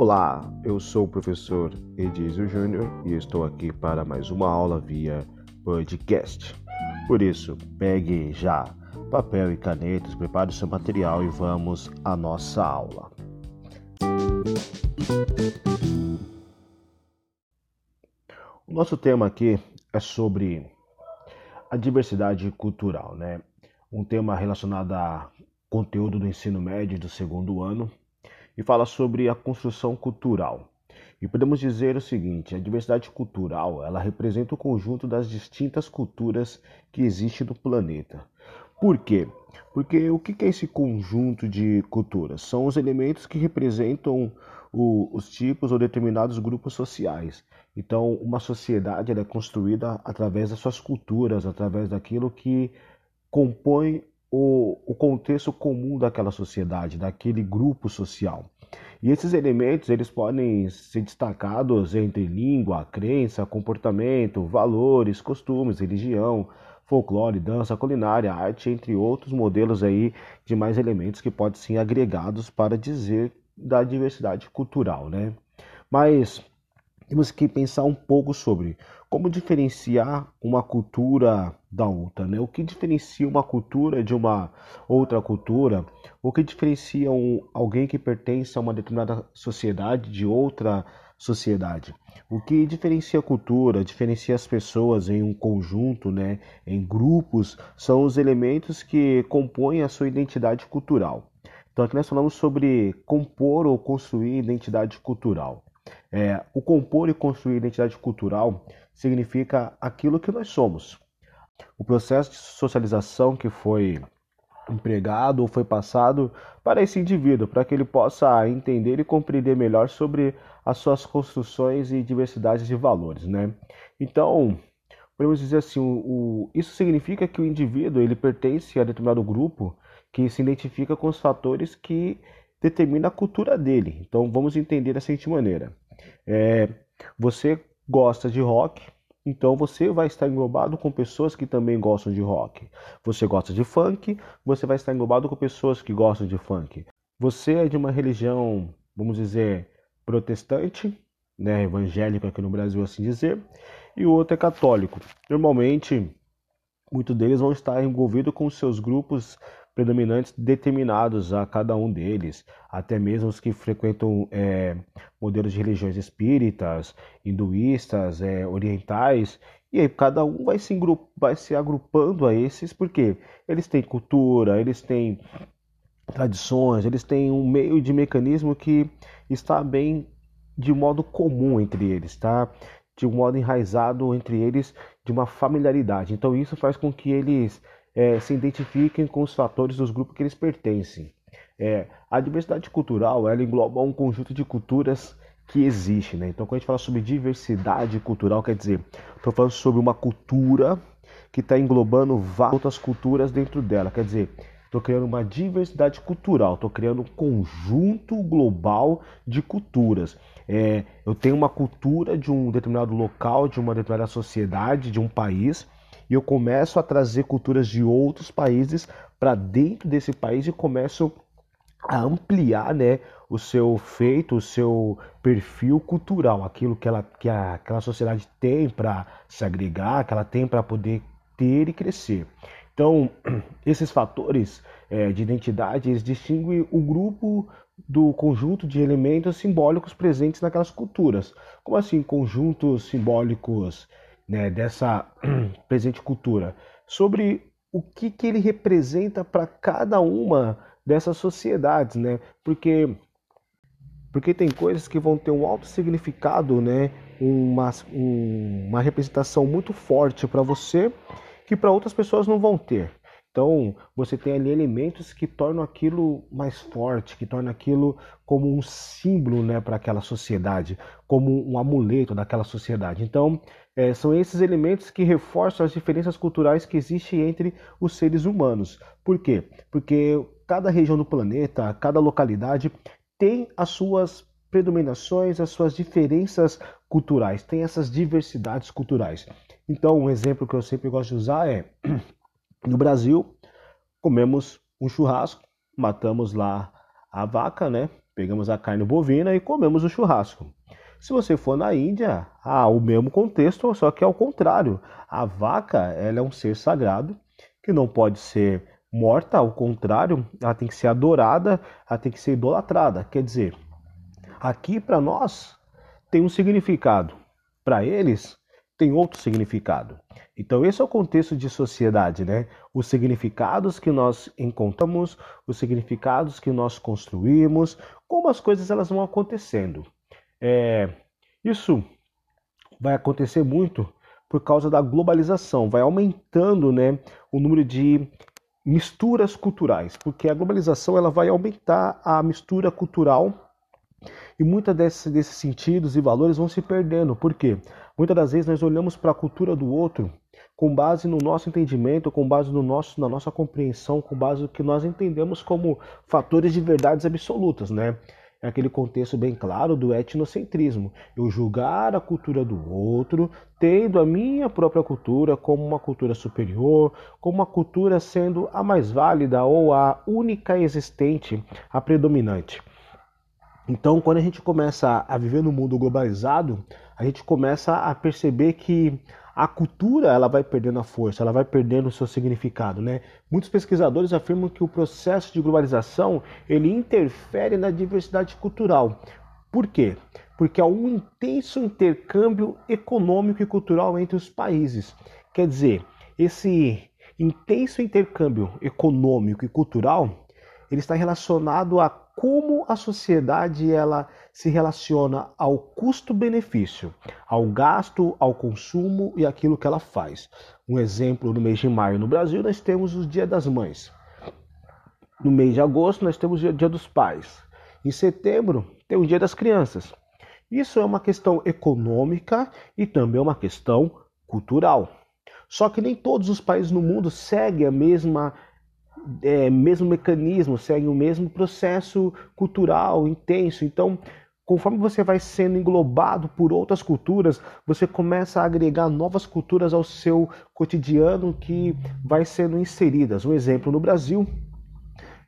Olá, eu sou o professor Edizio Júnior e estou aqui para mais uma aula via podcast. Por isso, pegue já papel e canetas, prepare o seu material e vamos à nossa aula. O nosso tema aqui é sobre a diversidade cultural, né? Um tema relacionado a conteúdo do ensino médio do segundo ano e fala sobre a construção cultural. E podemos dizer o seguinte: a diversidade cultural ela representa o conjunto das distintas culturas que existem no planeta. Por quê? Porque o que é esse conjunto de culturas? São os elementos que representam o, os tipos ou determinados grupos sociais. Então, uma sociedade é construída através das suas culturas, através daquilo que compõe o, o contexto comum daquela sociedade, daquele grupo social. E esses elementos eles podem ser destacados entre língua, crença, comportamento, valores, costumes, religião, folclore, dança, culinária, arte, entre outros modelos aí de mais elementos que podem ser agregados para dizer da diversidade cultural, né? Mas temos que pensar um pouco sobre como diferenciar uma cultura da outra, né? O que diferencia uma cultura de uma outra cultura? O que diferencia um, alguém que pertence a uma determinada sociedade de outra sociedade? O que diferencia a cultura, diferencia as pessoas em um conjunto, né, em grupos, são os elementos que compõem a sua identidade cultural. Então aqui nós falamos sobre compor ou construir identidade cultural. É, o compor e construir identidade cultural significa aquilo que nós somos. O processo de socialização que foi empregado ou foi passado para esse indivíduo, para que ele possa entender e compreender melhor sobre as suas construções e diversidades de valores, né? Então, podemos dizer assim, o, o, isso significa que o indivíduo ele pertence a determinado grupo que se identifica com os fatores que determinam a cultura dele. Então, vamos entender da seguinte maneira: é, você gosta de rock, então você vai estar englobado com pessoas que também gostam de rock. Você gosta de funk, você vai estar englobado com pessoas que gostam de funk. Você é de uma religião, vamos dizer, protestante, né, evangélico aqui no Brasil assim dizer, e o outro é católico. Normalmente, muitos deles vão estar envolvidos com seus grupos predominantes determinados a cada um deles, até mesmo os que frequentam é, modelos de religiões espíritas, hinduístas, é, orientais, e aí cada um vai se, vai se agrupando a esses, porque eles têm cultura, eles têm tradições, eles têm um meio de mecanismo que está bem de modo comum entre eles, tá? De um modo enraizado entre eles, de uma familiaridade. Então isso faz com que eles é, se identifiquem com os fatores dos grupos que eles pertencem. É, a diversidade cultural ela engloba um conjunto de culturas que existe. Né? Então, quando a gente fala sobre diversidade cultural, quer dizer, estou falando sobre uma cultura que está englobando várias outras culturas dentro dela. Quer dizer, estou criando uma diversidade cultural, estou criando um conjunto global de culturas. É, eu tenho uma cultura de um determinado local, de uma determinada sociedade, de um país e eu começo a trazer culturas de outros países para dentro desse país e começo a ampliar né, o seu feito, o seu perfil cultural, aquilo que, ela, que a, aquela sociedade tem para se agregar, que ela tem para poder ter e crescer. Então, esses fatores é, de identidade, eles distinguem o grupo do conjunto de elementos simbólicos presentes naquelas culturas. Como assim conjuntos simbólicos né, dessa presente cultura, sobre o que, que ele representa para cada uma dessas sociedades, né? Porque porque tem coisas que vão ter um alto significado, né? Uma, um, uma representação muito forte para você que para outras pessoas não vão ter. Então, você tem ali elementos que tornam aquilo mais forte, que tornam aquilo como um símbolo né, para aquela sociedade, como um amuleto daquela sociedade. Então, é, são esses elementos que reforçam as diferenças culturais que existem entre os seres humanos. Por quê? Porque cada região do planeta, cada localidade tem as suas predominações, as suas diferenças culturais, tem essas diversidades culturais. Então, um exemplo que eu sempre gosto de usar é no Brasil, comemos um churrasco, matamos lá a vaca, né? Pegamos a carne bovina e comemos o churrasco. Se você for na Índia, há o mesmo contexto, só que é o contrário. A vaca ela é um ser sagrado que não pode ser morta, ao contrário, ela tem que ser adorada, ela tem que ser idolatrada. Quer dizer, aqui para nós tem um significado, para eles tem outro significado. Então esse é o contexto de sociedade, né? Os significados que nós encontramos, os significados que nós construímos, como as coisas elas vão acontecendo. É, isso vai acontecer muito por causa da globalização, vai aumentando, né, o número de misturas culturais, porque a globalização ela vai aumentar a mistura cultural e muitos desses, sentidos e valores vão se perdendo. Por quê? Muitas das vezes nós olhamos para a cultura do outro com base no nosso entendimento, com base no nosso, na nossa compreensão, com base no que nós entendemos como fatores de verdades absolutas, né? É aquele contexto bem claro do etnocentrismo. Eu julgar a cultura do outro, tendo a minha própria cultura como uma cultura superior, como uma cultura sendo a mais válida ou a única existente, a predominante. Então, quando a gente começa a viver no mundo globalizado, a gente começa a perceber que a cultura ela vai perdendo a força, ela vai perdendo o seu significado, né? Muitos pesquisadores afirmam que o processo de globalização ele interfere na diversidade cultural. Por quê? Porque há um intenso intercâmbio econômico e cultural entre os países. Quer dizer, esse intenso intercâmbio econômico e cultural ele está relacionado a como a sociedade ela se relaciona ao custo-benefício, ao gasto, ao consumo e aquilo que ela faz. Um exemplo, no mês de maio no Brasil nós temos o Dia das Mães. No mês de agosto nós temos o Dia dos Pais. Em setembro tem o Dia das Crianças. Isso é uma questão econômica e também uma questão cultural. Só que nem todos os países no mundo seguem a mesma é, mesmo mecanismo, seguem o mesmo processo cultural intenso. Então, conforme você vai sendo englobado por outras culturas, você começa a agregar novas culturas ao seu cotidiano que vai sendo inseridas. Um exemplo no Brasil,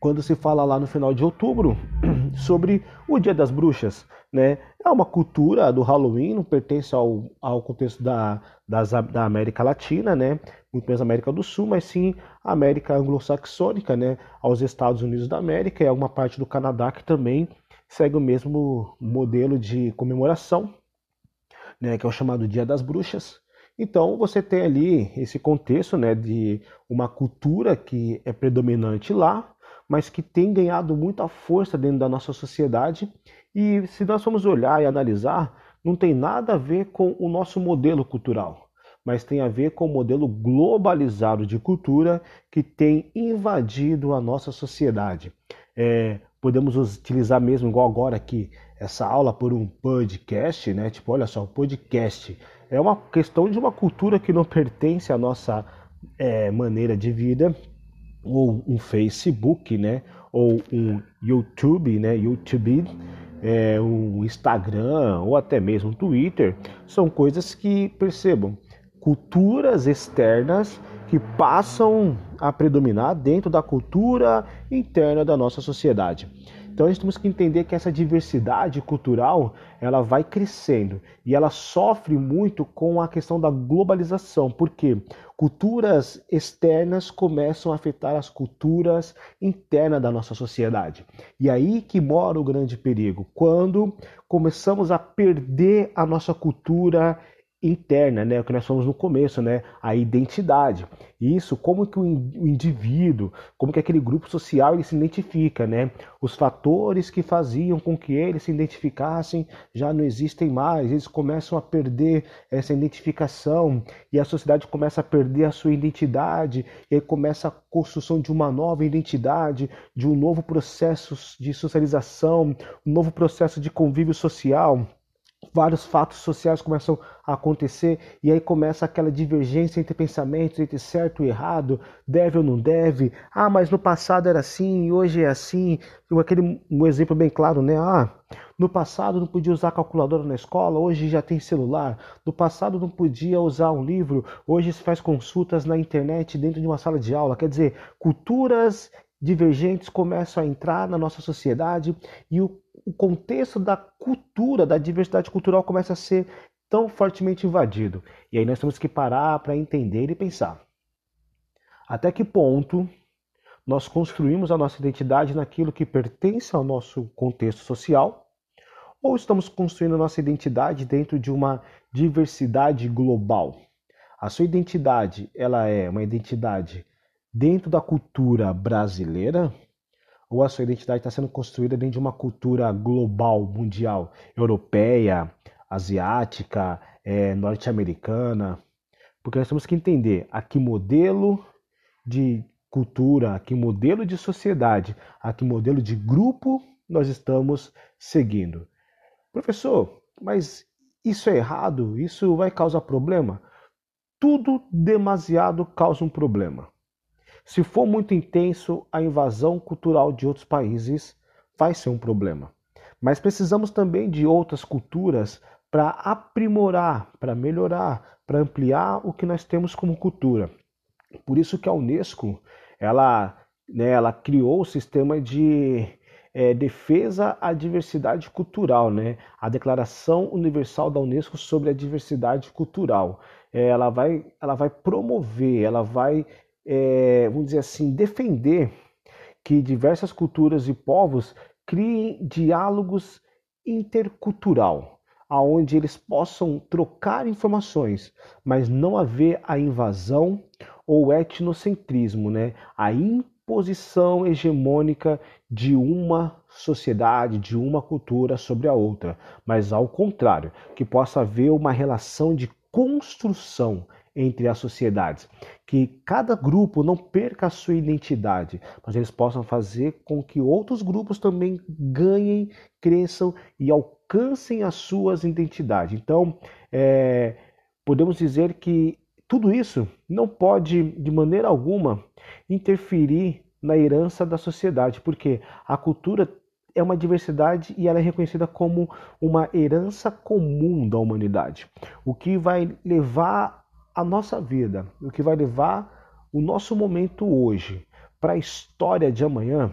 quando se fala lá no final de outubro sobre o Dia das Bruxas, né? É uma cultura do Halloween, não pertence ao, ao contexto da, das, da América Latina, né? Muito menos América do Sul, mas sim a América anglo-saxônica, né? Aos Estados Unidos da América e alguma parte do Canadá que também segue o mesmo modelo de comemoração, né? Que é o chamado Dia das Bruxas. Então você tem ali esse contexto, né? De uma cultura que é predominante lá, mas que tem ganhado muita força dentro da nossa sociedade. E se nós formos olhar e analisar, não tem nada a ver com o nosso modelo cultural, mas tem a ver com o modelo globalizado de cultura que tem invadido a nossa sociedade. É, podemos utilizar mesmo, igual agora aqui, essa aula por um podcast, né? Tipo, olha só, um podcast é uma questão de uma cultura que não pertence à nossa é, maneira de vida, ou um Facebook, né? Ou um YouTube, né? YouTube, é, um Instagram ou até mesmo um Twitter, são coisas que percebam culturas externas que passam a predominar dentro da cultura interna da nossa sociedade. Então a gente temos que entender que essa diversidade cultural ela vai crescendo. E ela sofre muito com a questão da globalização, porque culturas externas começam a afetar as culturas internas da nossa sociedade. E aí que mora o grande perigo, quando começamos a perder a nossa cultura interna, né, o que nós falamos no começo, né, a identidade. Isso, como que o indivíduo, como que aquele grupo social ele se identifica, né? Os fatores que faziam com que eles se identificassem já não existem mais, eles começam a perder essa identificação e a sociedade começa a perder a sua identidade. E aí começa a construção de uma nova identidade, de um novo processo de socialização, um novo processo de convívio social vários fatos sociais começam a acontecer e aí começa aquela divergência entre pensamentos, entre certo e errado, deve ou não deve. Ah, mas no passado era assim hoje é assim. Aquele um exemplo bem claro, né? Ah, no passado não podia usar calculadora na escola, hoje já tem celular. No passado não podia usar um livro, hoje se faz consultas na internet dentro de uma sala de aula. Quer dizer, culturas divergentes começam a entrar na nossa sociedade e o o contexto da cultura, da diversidade cultural começa a ser tão fortemente invadido. E aí nós temos que parar para entender e pensar. Até que ponto nós construímos a nossa identidade naquilo que pertence ao nosso contexto social? Ou estamos construindo a nossa identidade dentro de uma diversidade global? A sua identidade, ela é uma identidade dentro da cultura brasileira? Ou a sua identidade está sendo construída dentro de uma cultura global, mundial, europeia, asiática, é, norte-americana? Porque nós temos que entender a que modelo de cultura, a que modelo de sociedade, a que modelo de grupo nós estamos seguindo. Professor, mas isso é errado? Isso vai causar problema? Tudo demasiado causa um problema. Se for muito intenso, a invasão cultural de outros países vai ser um problema. Mas precisamos também de outras culturas para aprimorar, para melhorar, para ampliar o que nós temos como cultura. Por isso que a Unesco ela, né, ela criou o sistema de é, defesa à diversidade cultural, né? A Declaração Universal da Unesco sobre a Diversidade Cultural. É, ela, vai, ela vai promover, ela vai é, vamos dizer assim, defender que diversas culturas e povos criem diálogos intercultural, aonde eles possam trocar informações, mas não haver a invasão ou etnocentrismo, né? A imposição hegemônica de uma sociedade, de uma cultura sobre a outra, mas ao contrário, que possa haver uma relação de construção entre as sociedades, que cada grupo não perca a sua identidade, mas eles possam fazer com que outros grupos também ganhem, cresçam e alcancem as suas identidades. Então, é, podemos dizer que tudo isso não pode, de maneira alguma, interferir na herança da sociedade, porque a cultura é uma diversidade e ela é reconhecida como uma herança comum da humanidade. O que vai levar a nossa vida, o que vai levar o nosso momento hoje para a história de amanhã,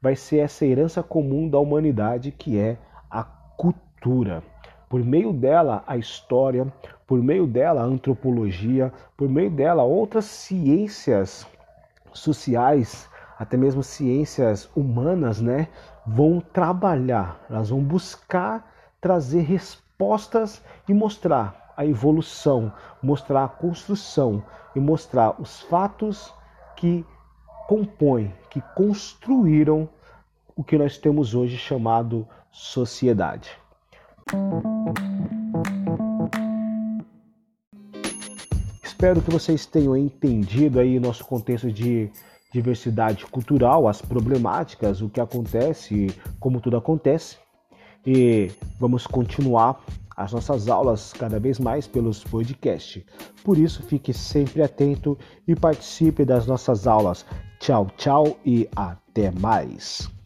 vai ser essa herança comum da humanidade que é a cultura. Por meio dela, a história, por meio dela, a antropologia, por meio dela, outras ciências sociais, até mesmo ciências humanas, né, vão trabalhar, elas vão buscar trazer respostas e mostrar a evolução, mostrar a construção e mostrar os fatos que compõem, que construíram o que nós temos hoje chamado sociedade. Espero que vocês tenham entendido aí nosso contexto de diversidade cultural, as problemáticas, o que acontece, como tudo acontece. E vamos continuar as nossas aulas cada vez mais pelos podcasts. Por isso, fique sempre atento e participe das nossas aulas. Tchau, tchau e até mais.